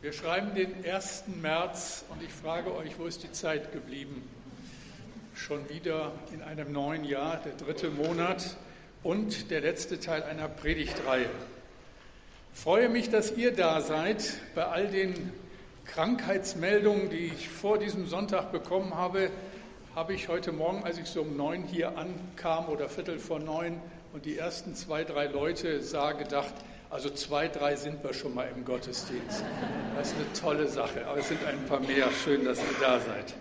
Wir schreiben den 1. März und ich frage euch, wo ist die Zeit geblieben? Schon wieder in einem neuen Jahr, der dritte Monat und der letzte Teil einer Predigtreihe. Freue mich, dass ihr da seid. Bei all den Krankheitsmeldungen, die ich vor diesem Sonntag bekommen habe, habe ich heute Morgen, als ich so um neun hier ankam oder Viertel vor neun und die ersten zwei, drei Leute sah, gedacht, also zwei, drei sind wir schon mal im Gottesdienst. Das ist eine tolle Sache, aber es sind ein paar mehr. Schön, dass ihr da seid.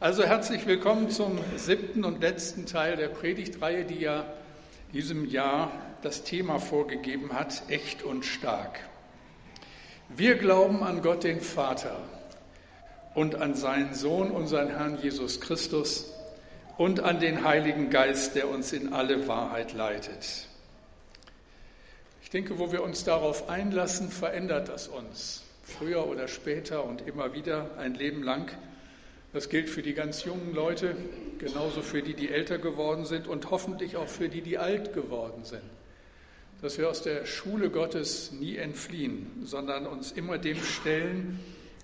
Also herzlich willkommen zum siebten und letzten Teil der Predigtreihe, die ja diesem Jahr das Thema vorgegeben hat, echt und stark. Wir glauben an Gott den Vater und an seinen Sohn, unseren Herrn Jesus Christus und an den Heiligen Geist, der uns in alle Wahrheit leitet. Ich denke, wo wir uns darauf einlassen, verändert das uns. Früher oder später und immer wieder ein Leben lang. Das gilt für die ganz jungen Leute, genauso für die, die älter geworden sind und hoffentlich auch für die, die alt geworden sind. Dass wir aus der Schule Gottes nie entfliehen, sondern uns immer dem stellen,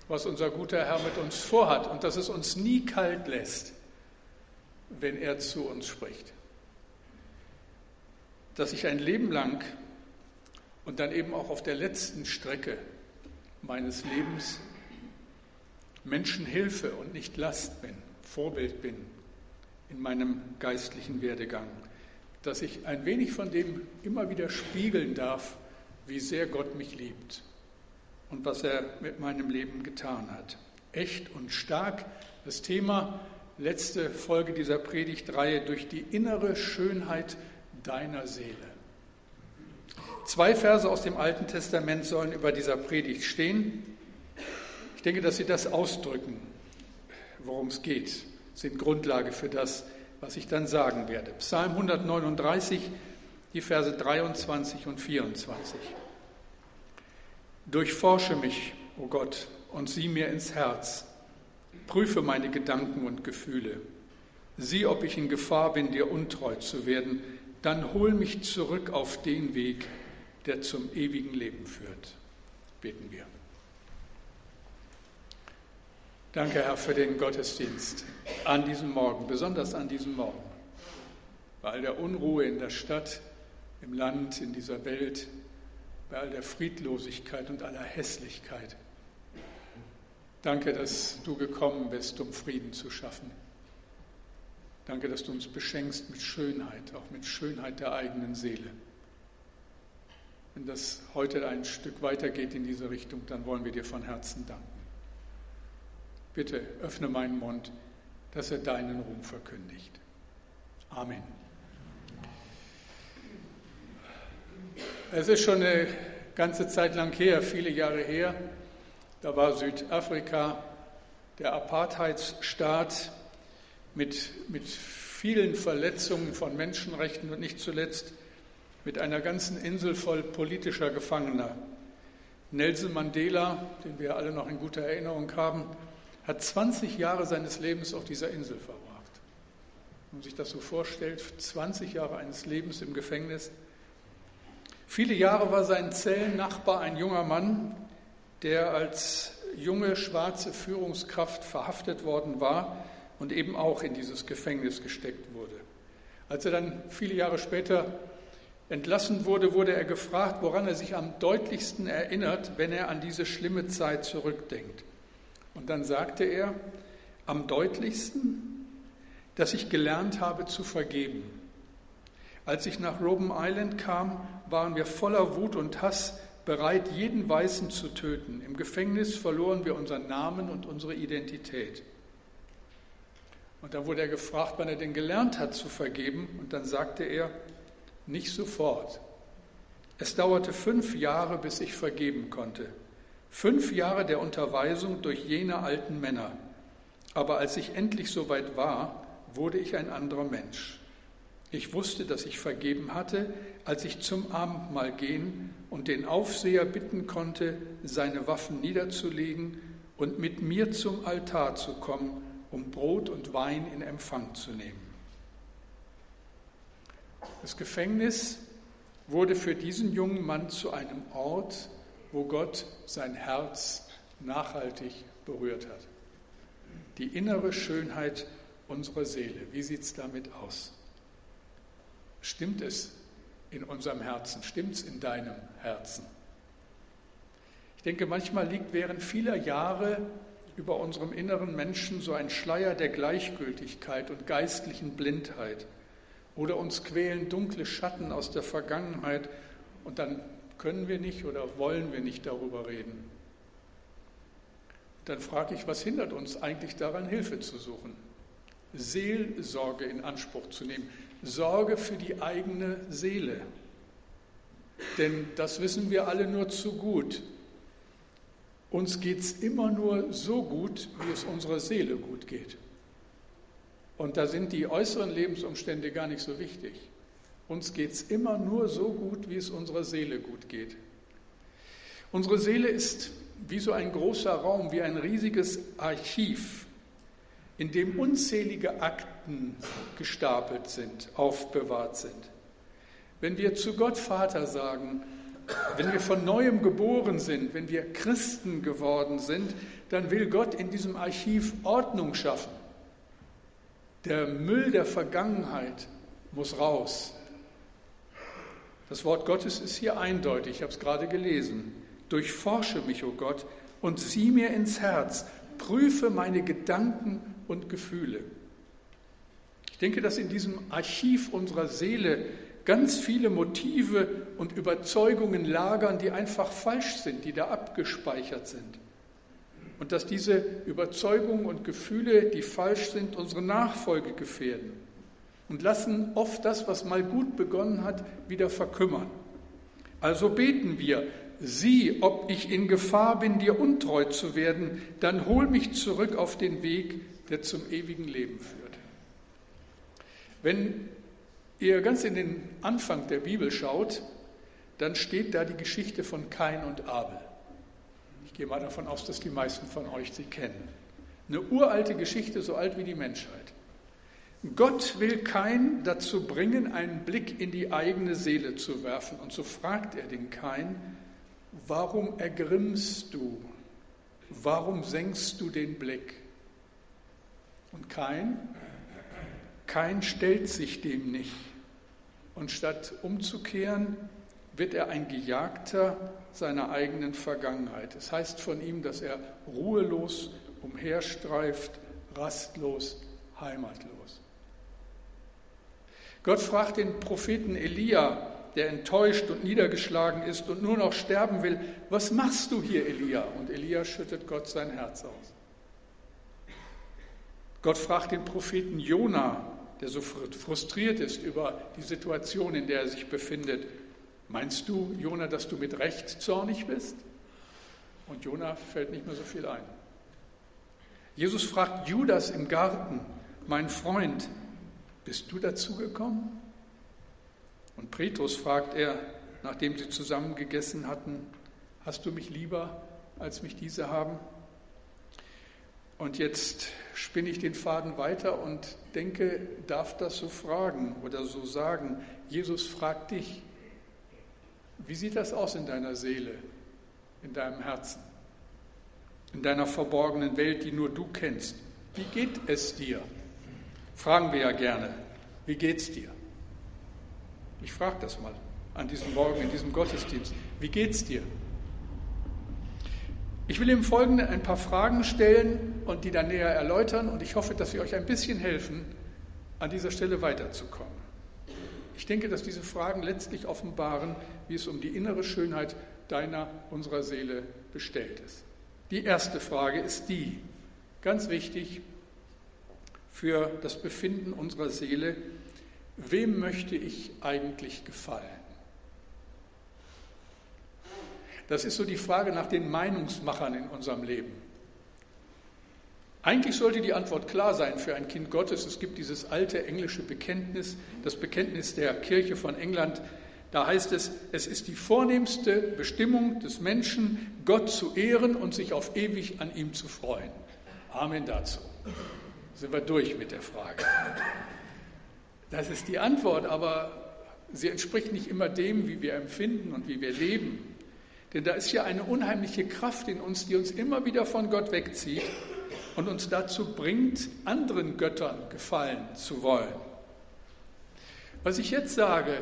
was unser guter Herr mit uns vorhat und dass es uns nie kalt lässt, wenn er zu uns spricht. Dass ich ein Leben lang und dann eben auch auf der letzten Strecke meines Lebens Menschen Hilfe und nicht Last bin, Vorbild bin in meinem geistlichen Werdegang, dass ich ein wenig von dem immer wieder spiegeln darf, wie sehr Gott mich liebt und was er mit meinem Leben getan hat. Echt und stark das Thema, letzte Folge dieser Predigtreihe, durch die innere Schönheit deiner Seele. Zwei Verse aus dem Alten Testament sollen über dieser Predigt stehen. Ich denke, dass sie das ausdrücken, worum es geht, sind Grundlage für das, was ich dann sagen werde. Psalm 139, die Verse 23 und 24. Durchforsche mich, o oh Gott, und sieh mir ins Herz. Prüfe meine Gedanken und Gefühle. Sieh, ob ich in Gefahr bin, dir untreu zu werden. Dann hol mich zurück auf den Weg, der zum ewigen Leben führt. Beten wir. Danke, Herr, für den Gottesdienst an diesem Morgen, besonders an diesem Morgen. Bei all der Unruhe in der Stadt, im Land, in dieser Welt, bei all der Friedlosigkeit und aller Hässlichkeit. Danke, dass du gekommen bist, um Frieden zu schaffen. Danke, dass du uns beschenkst mit Schönheit, auch mit Schönheit der eigenen Seele. Wenn das heute ein Stück weitergeht in diese Richtung, dann wollen wir dir von Herzen danken. Bitte öffne meinen Mund, dass er deinen Ruhm verkündigt. Amen. Es ist schon eine ganze Zeit lang her, viele Jahre her. Da war Südafrika der Apartheidsstaat mit, mit vielen Verletzungen von Menschenrechten und nicht zuletzt mit einer ganzen Insel voll politischer Gefangener. Nelson Mandela, den wir alle noch in guter Erinnerung haben, hat 20 Jahre seines Lebens auf dieser Insel verbracht. Wenn man sich das so vorstellt, 20 Jahre eines Lebens im Gefängnis. Viele Jahre war sein Zellennachbar ein junger Mann, der als junge schwarze Führungskraft verhaftet worden war und eben auch in dieses Gefängnis gesteckt wurde. Als er dann viele Jahre später entlassen wurde, wurde er gefragt, woran er sich am deutlichsten erinnert, wenn er an diese schlimme Zeit zurückdenkt. Und dann sagte er, am deutlichsten, dass ich gelernt habe zu vergeben. Als ich nach Robben Island kam, waren wir voller Wut und Hass, bereit, jeden Weißen zu töten. Im Gefängnis verloren wir unseren Namen und unsere Identität. Und dann wurde er gefragt, wann er denn gelernt hat zu vergeben. Und dann sagte er, nicht sofort. Es dauerte fünf Jahre, bis ich vergeben konnte. Fünf Jahre der Unterweisung durch jene alten Männer. Aber als ich endlich soweit war, wurde ich ein anderer Mensch. Ich wusste, dass ich vergeben hatte, als ich zum Abendmahl gehen und den Aufseher bitten konnte, seine Waffen niederzulegen und mit mir zum Altar zu kommen, um Brot und Wein in Empfang zu nehmen. Das Gefängnis wurde für diesen jungen Mann zu einem Ort, wo Gott sein Herz nachhaltig berührt hat. Die innere Schönheit unserer Seele, wie sieht es damit aus? Stimmt es in unserem Herzen? Stimmt es in deinem Herzen? Ich denke, manchmal liegt während vieler Jahre über unserem inneren Menschen so ein Schleier der Gleichgültigkeit und geistlichen Blindheit. Oder uns quälen dunkle Schatten aus der Vergangenheit und dann können wir nicht oder wollen wir nicht darüber reden. Dann frage ich, was hindert uns eigentlich daran, Hilfe zu suchen? Seelsorge in Anspruch zu nehmen. Sorge für die eigene Seele. Denn das wissen wir alle nur zu gut. Uns geht es immer nur so gut, wie es unserer Seele gut geht. Und da sind die äußeren Lebensumstände gar nicht so wichtig. Uns geht es immer nur so gut, wie es unserer Seele gut geht. Unsere Seele ist wie so ein großer Raum, wie ein riesiges Archiv, in dem unzählige Akten gestapelt sind, aufbewahrt sind. Wenn wir zu Gott Vater sagen, wenn wir von neuem geboren sind, wenn wir Christen geworden sind, dann will Gott in diesem Archiv Ordnung schaffen. Der Müll der Vergangenheit muss raus. Das Wort Gottes ist hier eindeutig, ich habe es gerade gelesen. Durchforsche mich, o oh Gott, und sieh mir ins Herz, prüfe meine Gedanken und Gefühle. Ich denke, dass in diesem Archiv unserer Seele ganz viele Motive und Überzeugungen lagern, die einfach falsch sind, die da abgespeichert sind. Und dass diese Überzeugungen und Gefühle, die falsch sind, unsere Nachfolge gefährden und lassen oft das, was mal gut begonnen hat, wieder verkümmern. Also beten wir, sieh, ob ich in Gefahr bin, dir untreu zu werden, dann hol mich zurück auf den Weg, der zum ewigen Leben führt. Wenn ihr ganz in den Anfang der Bibel schaut, dann steht da die Geschichte von Kain und Abel. Ich gehe mal davon aus, dass die meisten von euch sie kennen. Eine uralte Geschichte, so alt wie die Menschheit. Gott will Kain dazu bringen, einen Blick in die eigene Seele zu werfen. Und so fragt er den Kain, warum ergrimmst du? Warum senkst du den Blick? Und Kain, Kain stellt sich dem nicht. Und statt umzukehren, wird er ein Gejagter seiner eigenen Vergangenheit. Es heißt von ihm, dass er ruhelos umherstreift, rastlos, heimatlos. Gott fragt den Propheten Elia, der enttäuscht und niedergeschlagen ist und nur noch sterben will, was machst du hier, Elia? Und Elia schüttet Gott sein Herz aus. Gott fragt den Propheten Jona, der so frustriert ist über die Situation, in der er sich befindet. Meinst du, Jona, dass du mit Recht zornig bist? Und Jona fällt nicht mehr so viel ein. Jesus fragt Judas im Garten, mein Freund, bist du dazugekommen? Und Petrus fragt er, nachdem sie zusammen gegessen hatten, hast du mich lieber, als mich diese haben? Und jetzt spinne ich den Faden weiter und denke, darf das so fragen oder so sagen. Jesus fragt dich, wie sieht das aus in deiner Seele, in deinem Herzen, in deiner verborgenen Welt, die nur du kennst? Wie geht es dir? Fragen wir ja gerne. Wie geht's dir? Ich frage das mal an diesem Morgen in diesem Gottesdienst. Wie geht's dir? Ich will im Folgenden ein paar Fragen stellen und die dann näher erläutern und ich hoffe, dass sie euch ein bisschen helfen, an dieser Stelle weiterzukommen. Ich denke, dass diese Fragen letztlich offenbaren, wie es um die innere Schönheit deiner, unserer Seele bestellt ist. Die erste Frage ist die, ganz wichtig für das Befinden unserer Seele, wem möchte ich eigentlich gefallen? Das ist so die Frage nach den Meinungsmachern in unserem Leben. Eigentlich sollte die Antwort klar sein für ein Kind Gottes. Es gibt dieses alte englische Bekenntnis, das Bekenntnis der Kirche von England. Da heißt es, es ist die vornehmste Bestimmung des Menschen, Gott zu ehren und sich auf ewig an ihm zu freuen. Amen dazu. Sind wir durch mit der Frage. Das ist die Antwort, aber sie entspricht nicht immer dem, wie wir empfinden und wie wir leben. Denn da ist ja eine unheimliche Kraft in uns, die uns immer wieder von Gott wegzieht und uns dazu bringt, anderen Göttern gefallen zu wollen. Was ich jetzt sage,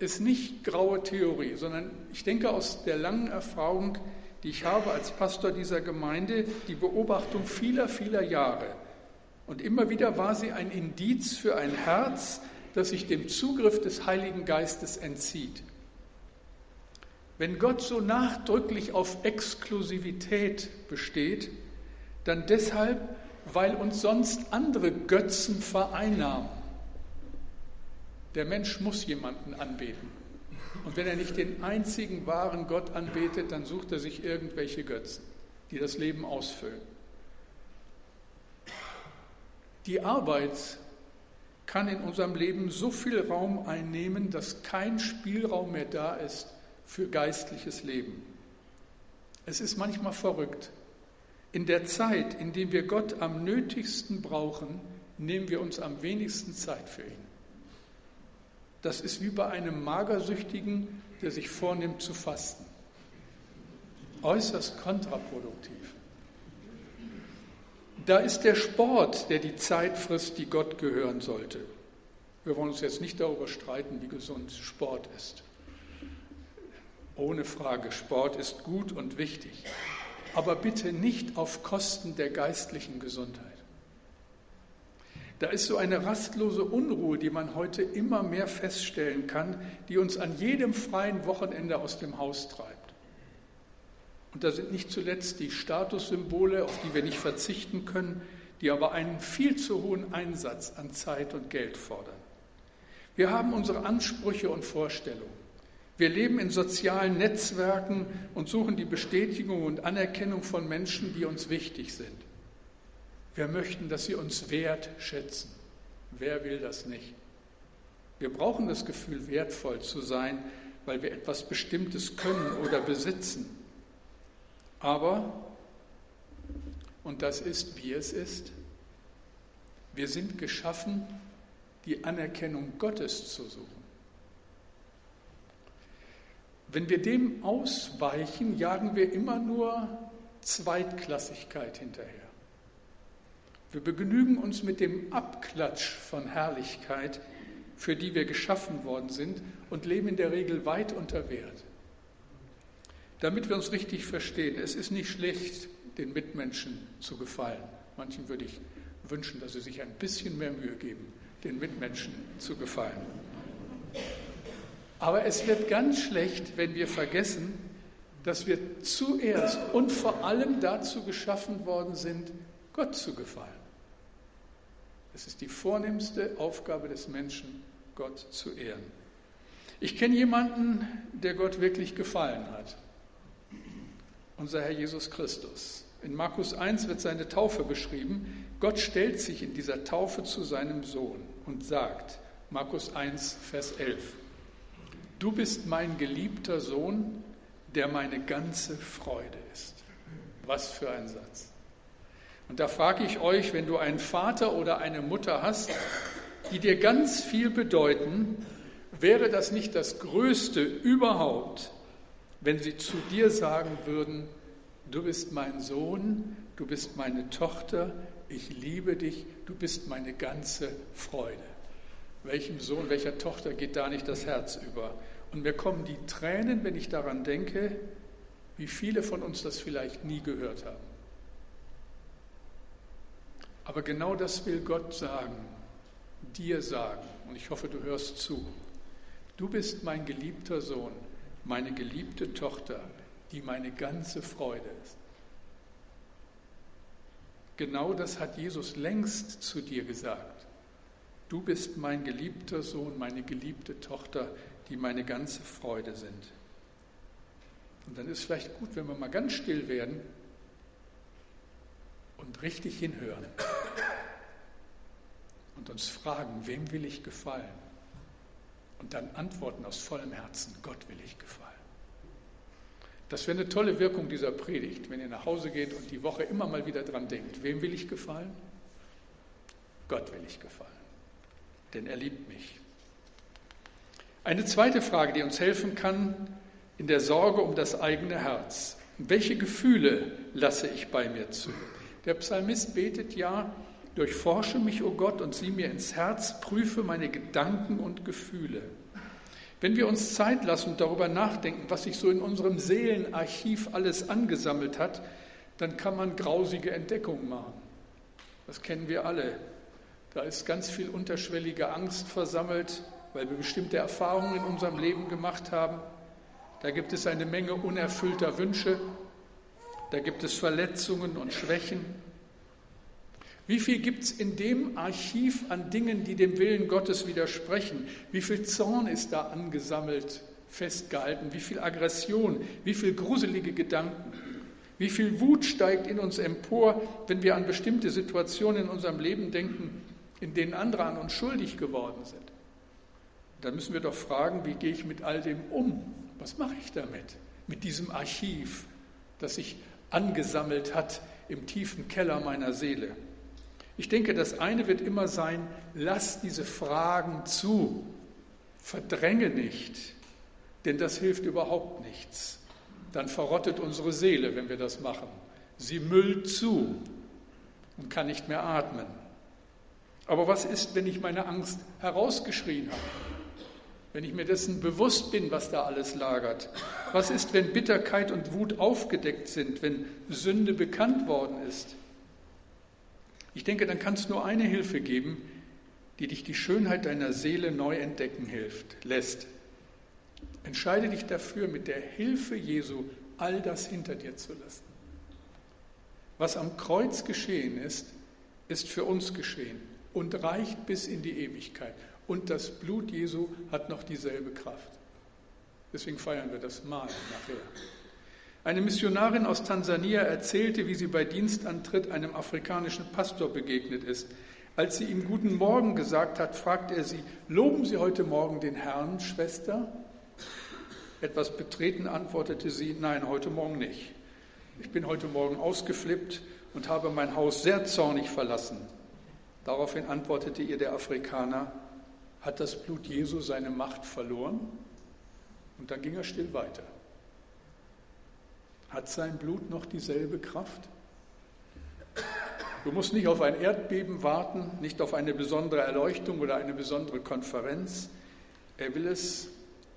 ist nicht graue Theorie, sondern ich denke aus der langen Erfahrung, die ich habe als Pastor dieser Gemeinde, die Beobachtung vieler, vieler Jahre. Und immer wieder war sie ein Indiz für ein Herz, das sich dem Zugriff des Heiligen Geistes entzieht. Wenn Gott so nachdrücklich auf Exklusivität besteht, dann deshalb, weil uns sonst andere Götzen vereinnahmen. Der Mensch muss jemanden anbeten. Und wenn er nicht den einzigen wahren Gott anbetet, dann sucht er sich irgendwelche Götzen, die das Leben ausfüllen. Die Arbeit kann in unserem Leben so viel Raum einnehmen, dass kein Spielraum mehr da ist für geistliches Leben. Es ist manchmal verrückt. In der Zeit, in der wir Gott am nötigsten brauchen, nehmen wir uns am wenigsten Zeit für ihn. Das ist wie bei einem Magersüchtigen, der sich vornimmt zu fasten. Äußerst kontraproduktiv. Da ist der Sport, der die Zeit frisst, die Gott gehören sollte. Wir wollen uns jetzt nicht darüber streiten, wie gesund Sport ist. Ohne Frage, Sport ist gut und wichtig. Aber bitte nicht auf Kosten der geistlichen Gesundheit. Da ist so eine rastlose Unruhe, die man heute immer mehr feststellen kann, die uns an jedem freien Wochenende aus dem Haus treibt. Und da sind nicht zuletzt die Statussymbole, auf die wir nicht verzichten können, die aber einen viel zu hohen Einsatz an Zeit und Geld fordern. Wir haben unsere Ansprüche und Vorstellungen. Wir leben in sozialen Netzwerken und suchen die Bestätigung und Anerkennung von Menschen, die uns wichtig sind. Wir möchten, dass sie uns wertschätzen. Wer will das nicht? Wir brauchen das Gefühl, wertvoll zu sein, weil wir etwas Bestimmtes können oder besitzen. Aber, und das ist, wie es ist, wir sind geschaffen, die Anerkennung Gottes zu suchen. Wenn wir dem ausweichen, jagen wir immer nur Zweitklassigkeit hinterher. Wir begnügen uns mit dem Abklatsch von Herrlichkeit, für die wir geschaffen worden sind und leben in der Regel weit unter Wert. Damit wir uns richtig verstehen, es ist nicht schlecht, den Mitmenschen zu gefallen. Manchen würde ich wünschen, dass sie sich ein bisschen mehr Mühe geben, den Mitmenschen zu gefallen. Aber es wird ganz schlecht, wenn wir vergessen, dass wir zuerst und vor allem dazu geschaffen worden sind, Gott zu gefallen. Es ist die vornehmste Aufgabe des Menschen, Gott zu ehren. Ich kenne jemanden, der Gott wirklich gefallen hat. Unser Herr Jesus Christus. In Markus 1 wird seine Taufe beschrieben. Gott stellt sich in dieser Taufe zu seinem Sohn und sagt, Markus 1, Vers 11, Du bist mein geliebter Sohn, der meine ganze Freude ist. Was für ein Satz. Und da frage ich euch, wenn du einen Vater oder eine Mutter hast, die dir ganz viel bedeuten, wäre das nicht das Größte überhaupt, wenn sie zu dir sagen würden, du bist mein Sohn, du bist meine Tochter, ich liebe dich, du bist meine ganze Freude. Welchem Sohn, welcher Tochter geht da nicht das Herz über? Und mir kommen die Tränen, wenn ich daran denke, wie viele von uns das vielleicht nie gehört haben. Aber genau das will Gott sagen, dir sagen. Und ich hoffe, du hörst zu. Du bist mein geliebter Sohn, meine geliebte Tochter, die meine ganze Freude ist. Genau das hat Jesus längst zu dir gesagt. Du bist mein geliebter Sohn, meine geliebte Tochter, die meine ganze Freude sind. Und dann ist es vielleicht gut, wenn wir mal ganz still werden und richtig hinhören und uns fragen, wem will ich gefallen? Und dann antworten aus vollem Herzen, Gott will ich gefallen. Das wäre eine tolle Wirkung dieser Predigt, wenn ihr nach Hause geht und die Woche immer mal wieder dran denkt, wem will ich gefallen? Gott will ich gefallen, denn er liebt mich. Eine zweite Frage, die uns helfen kann, in der Sorge um das eigene Herz. Welche Gefühle lasse ich bei mir zu? Der Psalmist betet ja, durchforsche mich, o oh Gott, und sieh mir ins Herz, prüfe meine Gedanken und Gefühle. Wenn wir uns Zeit lassen und darüber nachdenken, was sich so in unserem Seelenarchiv alles angesammelt hat, dann kann man grausige Entdeckungen machen. Das kennen wir alle. Da ist ganz viel unterschwellige Angst versammelt, weil wir bestimmte Erfahrungen in unserem Leben gemacht haben. Da gibt es eine Menge unerfüllter Wünsche. Da gibt es Verletzungen und Schwächen. Wie viel gibt es in dem Archiv an Dingen, die dem Willen Gottes widersprechen? Wie viel Zorn ist da angesammelt, festgehalten? Wie viel Aggression? Wie viel gruselige Gedanken? Wie viel Wut steigt in uns empor, wenn wir an bestimmte Situationen in unserem Leben denken, in denen andere an uns schuldig geworden sind? Dann müssen wir doch fragen, wie gehe ich mit all dem um? Was mache ich damit? Mit diesem Archiv, das sich angesammelt hat im tiefen Keller meiner Seele. Ich denke, das eine wird immer sein, lass diese Fragen zu, verdränge nicht, denn das hilft überhaupt nichts. Dann verrottet unsere Seele, wenn wir das machen. Sie müllt zu und kann nicht mehr atmen. Aber was ist, wenn ich meine Angst herausgeschrien habe? Wenn ich mir dessen bewusst bin, was da alles lagert? Was ist, wenn Bitterkeit und Wut aufgedeckt sind, wenn Sünde bekannt worden ist? Ich denke, dann kann es nur eine Hilfe geben, die dich die Schönheit deiner Seele neu entdecken hilft, lässt. Entscheide dich dafür, mit der Hilfe Jesu all das hinter dir zu lassen. Was am Kreuz geschehen ist, ist für uns geschehen und reicht bis in die Ewigkeit. Und das Blut Jesu hat noch dieselbe Kraft. Deswegen feiern wir das Mal nachher. Eine Missionarin aus Tansania erzählte, wie sie bei Dienstantritt einem afrikanischen Pastor begegnet ist. Als sie ihm Guten Morgen gesagt hat, fragte er sie, loben Sie heute Morgen den Herrn, Schwester? Etwas betreten antwortete sie, nein, heute Morgen nicht. Ich bin heute Morgen ausgeflippt und habe mein Haus sehr zornig verlassen. Daraufhin antwortete ihr der Afrikaner, hat das Blut Jesu seine Macht verloren? Und dann ging er still weiter. Hat sein Blut noch dieselbe Kraft? Du musst nicht auf ein Erdbeben warten, nicht auf eine besondere Erleuchtung oder eine besondere Konferenz. Er will es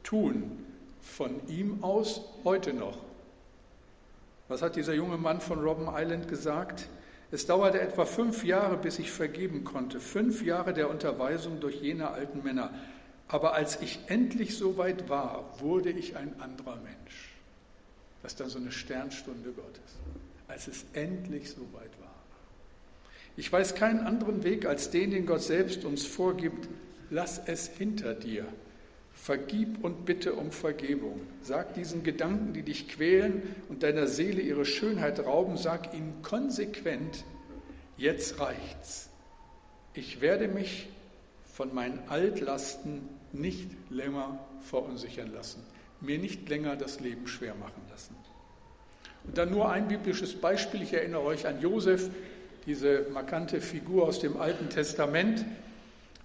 tun, von ihm aus heute noch. Was hat dieser junge Mann von Robben Island gesagt? Es dauerte etwa fünf Jahre, bis ich vergeben konnte. Fünf Jahre der Unterweisung durch jene alten Männer. Aber als ich endlich so weit war, wurde ich ein anderer Mensch. Das ist dann so eine Sternstunde Gottes, als es endlich so weit war. Ich weiß keinen anderen Weg als den, den Gott selbst uns vorgibt. Lass es hinter dir. Vergib und bitte um Vergebung. Sag diesen Gedanken, die dich quälen und deiner Seele ihre Schönheit rauben, sag ihnen konsequent, jetzt reicht's. Ich werde mich von meinen Altlasten nicht länger verunsichern lassen mir nicht länger das Leben schwer machen lassen. Und dann nur ein biblisches Beispiel. Ich erinnere euch an Josef, diese markante Figur aus dem Alten Testament,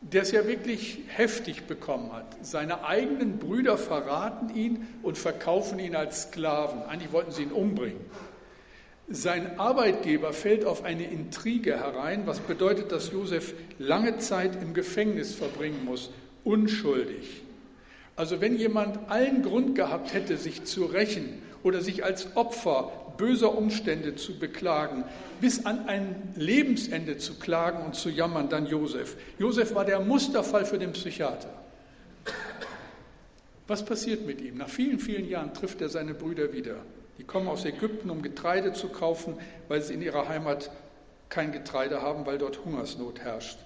der es ja wirklich heftig bekommen hat. Seine eigenen Brüder verraten ihn und verkaufen ihn als Sklaven. Eigentlich wollten sie ihn umbringen. Sein Arbeitgeber fällt auf eine Intrige herein, was bedeutet, dass Josef lange Zeit im Gefängnis verbringen muss, unschuldig. Also wenn jemand allen Grund gehabt hätte, sich zu rächen oder sich als Opfer böser Umstände zu beklagen, bis an ein Lebensende zu klagen und zu jammern, dann Josef. Josef war der Musterfall für den Psychiater. Was passiert mit ihm? Nach vielen, vielen Jahren trifft er seine Brüder wieder. Die kommen aus Ägypten, um Getreide zu kaufen, weil sie in ihrer Heimat kein Getreide haben, weil dort Hungersnot herrscht.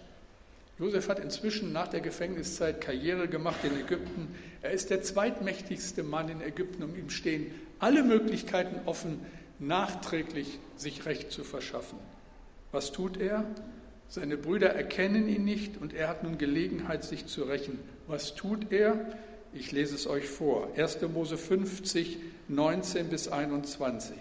Josef hat inzwischen nach der Gefängniszeit Karriere gemacht in Ägypten. Er ist der zweitmächtigste Mann in Ägypten und ihm stehen alle Möglichkeiten offen, nachträglich sich Recht zu verschaffen. Was tut er? Seine Brüder erkennen ihn nicht und er hat nun Gelegenheit, sich zu rächen. Was tut er? Ich lese es euch vor. 1. Mose 50, 19 bis 21.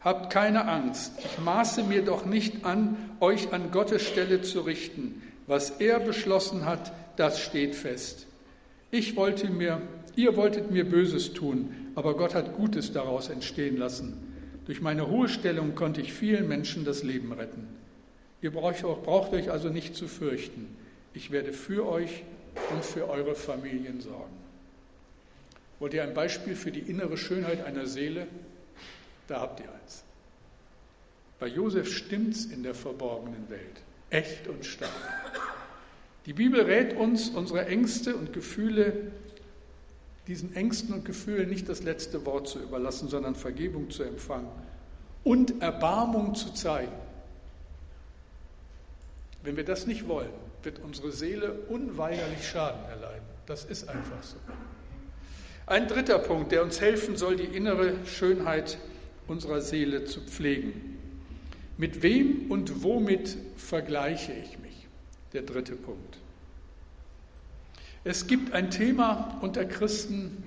Habt keine Angst, ich maße mir doch nicht an, euch an Gottes Stelle zu richten. Was er beschlossen hat, das steht fest. Ich wollte mir, ihr wolltet mir Böses tun, aber Gott hat Gutes daraus entstehen lassen. Durch meine hohe Stellung konnte ich vielen Menschen das Leben retten. Ihr braucht, braucht euch also nicht zu fürchten. Ich werde für euch und für eure Familien sorgen. Wollt ihr ein Beispiel für die innere Schönheit einer Seele? Da habt ihr eins. Bei Josef stimmt's in der verborgenen Welt. Echt und stark. Die Bibel rät uns, unsere Ängste und Gefühle, diesen Ängsten und Gefühlen nicht das letzte Wort zu überlassen, sondern Vergebung zu empfangen und Erbarmung zu zeigen. Wenn wir das nicht wollen, wird unsere Seele unweigerlich Schaden erleiden. Das ist einfach so. Ein dritter Punkt, der uns helfen soll, die innere Schönheit unserer Seele zu pflegen. Mit wem und womit vergleiche ich mich? Der dritte Punkt. Es gibt ein Thema unter Christen,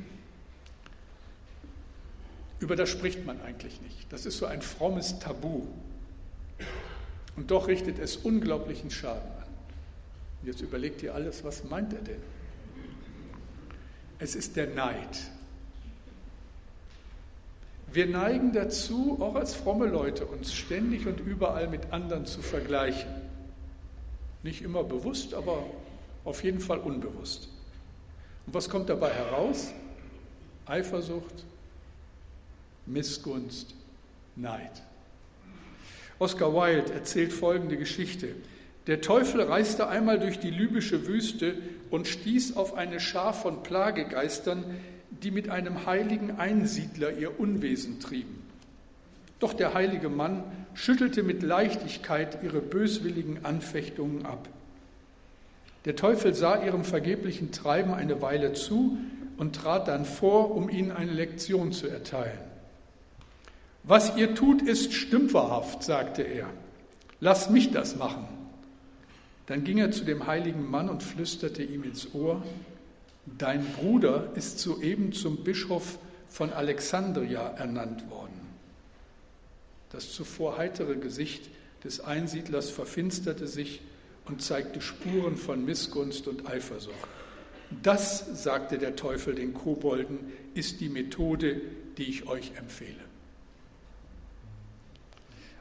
über das spricht man eigentlich nicht. Das ist so ein frommes Tabu. Und doch richtet es unglaublichen Schaden an. Jetzt überlegt ihr alles, was meint er denn? Es ist der Neid. Wir neigen dazu, auch als fromme Leute, uns ständig und überall mit anderen zu vergleichen. Nicht immer bewusst, aber auf jeden Fall unbewusst. Und was kommt dabei heraus? Eifersucht, Missgunst, Neid. Oscar Wilde erzählt folgende Geschichte. Der Teufel reiste einmal durch die libysche Wüste und stieß auf eine Schar von Plagegeistern, die mit einem heiligen Einsiedler ihr Unwesen trieben. Doch der heilige Mann schüttelte mit Leichtigkeit ihre böswilligen Anfechtungen ab. Der Teufel sah ihrem vergeblichen Treiben eine Weile zu und trat dann vor, um ihnen eine Lektion zu erteilen. Was ihr tut, ist stümperhaft, sagte er. Lasst mich das machen. Dann ging er zu dem heiligen Mann und flüsterte ihm ins Ohr, Dein Bruder ist soeben zum Bischof von Alexandria ernannt worden. Das zuvor heitere Gesicht des Einsiedlers verfinsterte sich und zeigte Spuren von Missgunst und Eifersucht. Das, sagte der Teufel den Kobolden, ist die Methode, die ich euch empfehle.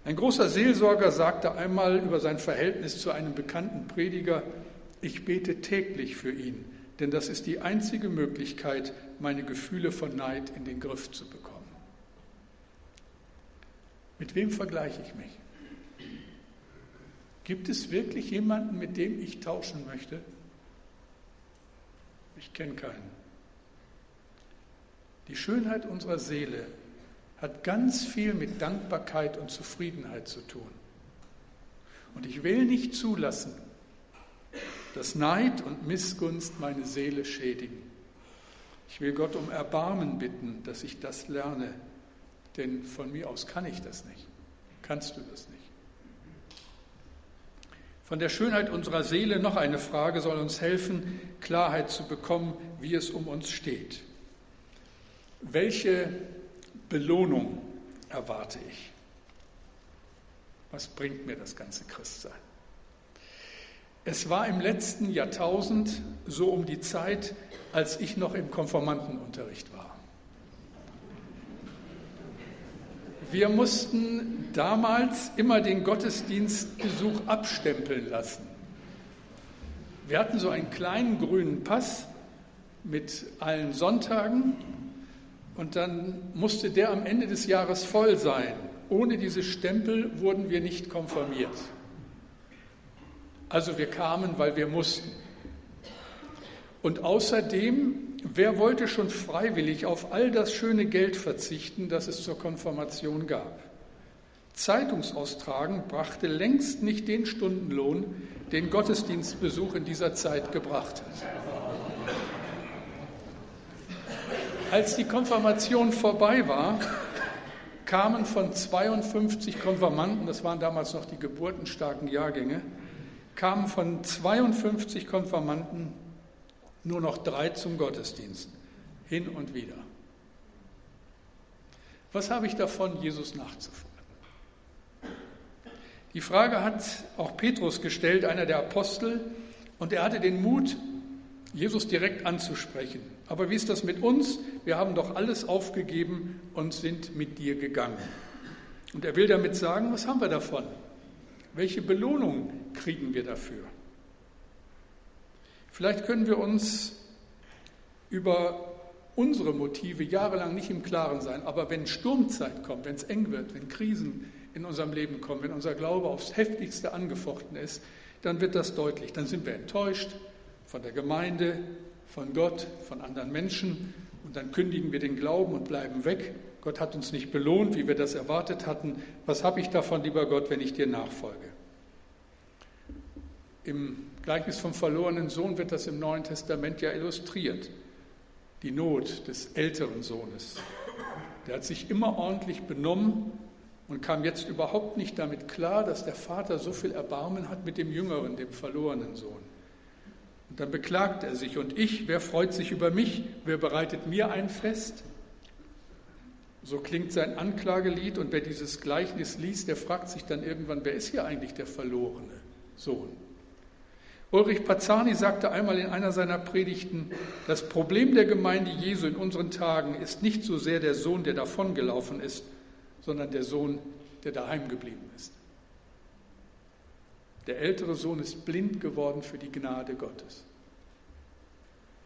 Ein großer Seelsorger sagte einmal über sein Verhältnis zu einem bekannten Prediger, ich bete täglich für ihn, denn das ist die einzige Möglichkeit, meine Gefühle von Neid in den Griff zu bekommen. Mit wem vergleiche ich mich? Gibt es wirklich jemanden, mit dem ich tauschen möchte? Ich kenne keinen. Die Schönheit unserer Seele hat ganz viel mit Dankbarkeit und Zufriedenheit zu tun. Und ich will nicht zulassen, dass Neid und Missgunst meine Seele schädigen. Ich will Gott um Erbarmen bitten, dass ich das lerne, denn von mir aus kann ich das nicht. Kannst du das nicht? Von der Schönheit unserer Seele noch eine Frage soll uns helfen, Klarheit zu bekommen, wie es um uns steht. Welche Belohnung erwarte ich? Was bringt mir das ganze Christsein? Es war im letzten Jahrtausend so um die Zeit, als ich noch im Konformantenunterricht war. Wir mussten damals immer den Gottesdienstbesuch abstempeln lassen. Wir hatten so einen kleinen grünen Pass mit allen Sonntagen und dann musste der am Ende des Jahres voll sein. Ohne diese Stempel wurden wir nicht konformiert. Also wir kamen, weil wir mussten. Und außerdem, wer wollte schon freiwillig auf all das schöne Geld verzichten, das es zur Konfirmation gab? Zeitungsaustragen brachte längst nicht den Stundenlohn, den Gottesdienstbesuch in dieser Zeit gebracht hat. Als die Konfirmation vorbei war, kamen von 52 Konfirmanden, das waren damals noch die geburtenstarken Jahrgänge, kamen von 52 Konfirmanden nur noch drei zum Gottesdienst, hin und wieder. Was habe ich davon, Jesus nachzufolgen? Die Frage hat auch Petrus gestellt, einer der Apostel, und er hatte den Mut, Jesus direkt anzusprechen. Aber wie ist das mit uns? Wir haben doch alles aufgegeben und sind mit dir gegangen. Und er will damit sagen, was haben wir davon? Welche Belohnung kriegen wir dafür? Vielleicht können wir uns über unsere Motive jahrelang nicht im Klaren sein, aber wenn Sturmzeit kommt, wenn es eng wird, wenn Krisen in unserem Leben kommen, wenn unser Glaube aufs heftigste angefochten ist, dann wird das deutlich. Dann sind wir enttäuscht von der Gemeinde, von Gott, von anderen Menschen und dann kündigen wir den Glauben und bleiben weg. Gott hat uns nicht belohnt, wie wir das erwartet hatten. Was habe ich davon, lieber Gott, wenn ich dir nachfolge? Im Gleichnis vom verlorenen Sohn wird das im Neuen Testament ja illustriert. Die Not des älteren Sohnes. Der hat sich immer ordentlich benommen und kam jetzt überhaupt nicht damit klar, dass der Vater so viel Erbarmen hat mit dem jüngeren, dem verlorenen Sohn. Und dann beklagt er sich, und ich, wer freut sich über mich, wer bereitet mir ein Fest? So klingt sein Anklagelied, und wer dieses Gleichnis liest, der fragt sich dann irgendwann, wer ist hier eigentlich der verlorene Sohn? Ulrich Pazzani sagte einmal in einer seiner Predigten, das Problem der Gemeinde Jesu in unseren Tagen ist nicht so sehr der Sohn, der davongelaufen ist, sondern der Sohn, der daheim geblieben ist. Der ältere Sohn ist blind geworden für die Gnade Gottes.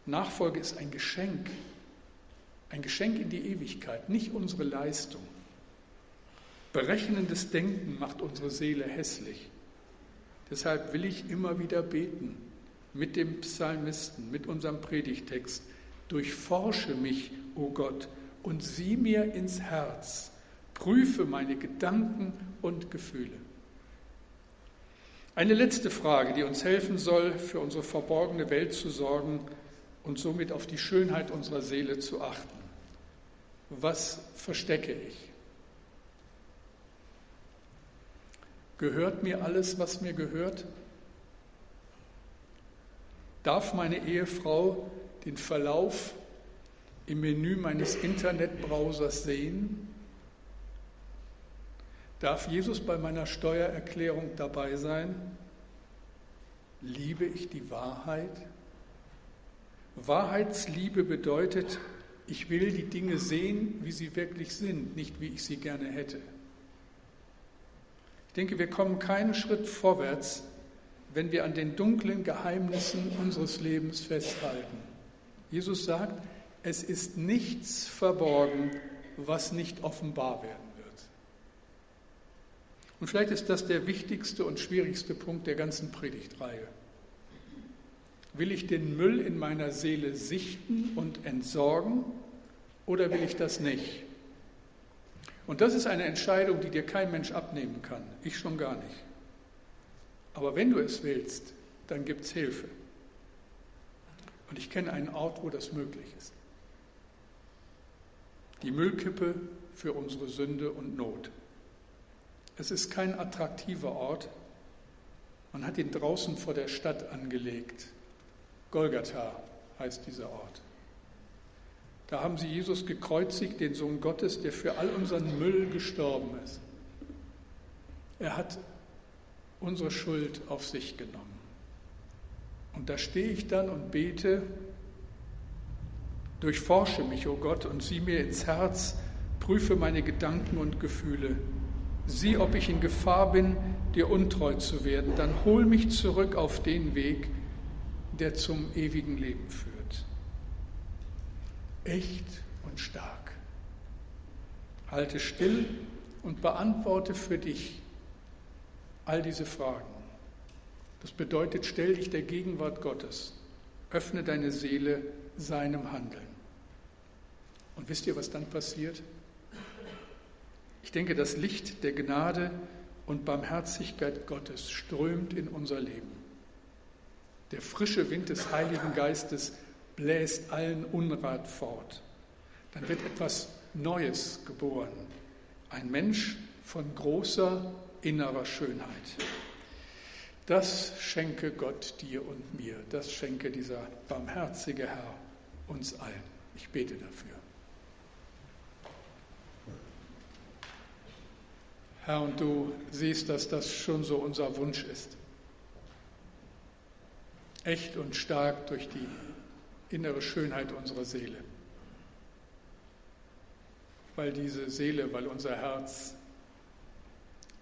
Nachfolge ist ein Geschenk, ein Geschenk in die Ewigkeit, nicht unsere Leistung. Berechnendes Denken macht unsere Seele hässlich. Deshalb will ich immer wieder beten mit dem Psalmisten, mit unserem Predigtext. Durchforsche mich, o oh Gott, und sieh mir ins Herz. Prüfe meine Gedanken und Gefühle. Eine letzte Frage, die uns helfen soll, für unsere verborgene Welt zu sorgen und somit auf die Schönheit unserer Seele zu achten. Was verstecke ich? Gehört mir alles, was mir gehört? Darf meine Ehefrau den Verlauf im Menü meines Internetbrowsers sehen? Darf Jesus bei meiner Steuererklärung dabei sein? Liebe ich die Wahrheit? Wahrheitsliebe bedeutet, ich will die Dinge sehen, wie sie wirklich sind, nicht wie ich sie gerne hätte. Ich denke, wir kommen keinen Schritt vorwärts, wenn wir an den dunklen Geheimnissen unseres Lebens festhalten. Jesus sagt, es ist nichts verborgen, was nicht offenbar werden wird. Und vielleicht ist das der wichtigste und schwierigste Punkt der ganzen Predigtreihe. Will ich den Müll in meiner Seele sichten und entsorgen oder will ich das nicht? Und das ist eine Entscheidung, die dir kein Mensch abnehmen kann. Ich schon gar nicht. Aber wenn du es willst, dann gibt es Hilfe. Und ich kenne einen Ort, wo das möglich ist. Die Müllkippe für unsere Sünde und Not. Es ist kein attraktiver Ort. Man hat ihn draußen vor der Stadt angelegt. Golgatha heißt dieser Ort. Da haben sie Jesus gekreuzigt, den Sohn Gottes, der für all unseren Müll gestorben ist. Er hat unsere Schuld auf sich genommen. Und da stehe ich dann und bete, durchforsche mich, o oh Gott, und sieh mir ins Herz, prüfe meine Gedanken und Gefühle. Sieh, ob ich in Gefahr bin, dir untreu zu werden. Dann hol mich zurück auf den Weg, der zum ewigen Leben führt echt und stark. Halte still und beantworte für dich all diese Fragen. Das bedeutet, stell dich der Gegenwart Gottes, öffne deine Seele seinem Handeln. Und wisst ihr, was dann passiert? Ich denke, das Licht der Gnade und Barmherzigkeit Gottes strömt in unser Leben. Der frische Wind des Heiligen Geistes bläst allen Unrat fort. Dann wird etwas Neues geboren. Ein Mensch von großer innerer Schönheit. Das schenke Gott dir und mir. Das schenke dieser barmherzige Herr uns allen. Ich bete dafür. Herr, und du siehst, dass das schon so unser Wunsch ist. Echt und stark durch die innere Schönheit unserer Seele. Weil diese Seele, weil unser Herz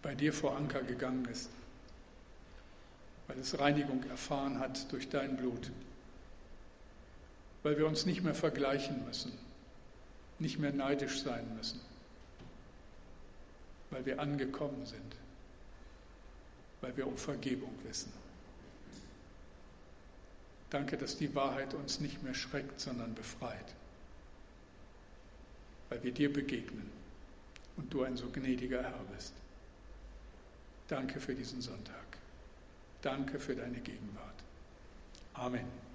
bei dir vor Anker gegangen ist, weil es Reinigung erfahren hat durch dein Blut, weil wir uns nicht mehr vergleichen müssen, nicht mehr neidisch sein müssen, weil wir angekommen sind, weil wir um Vergebung wissen. Danke, dass die Wahrheit uns nicht mehr schreckt, sondern befreit, weil wir dir begegnen und du ein so gnädiger Herr bist. Danke für diesen Sonntag. Danke für deine Gegenwart. Amen.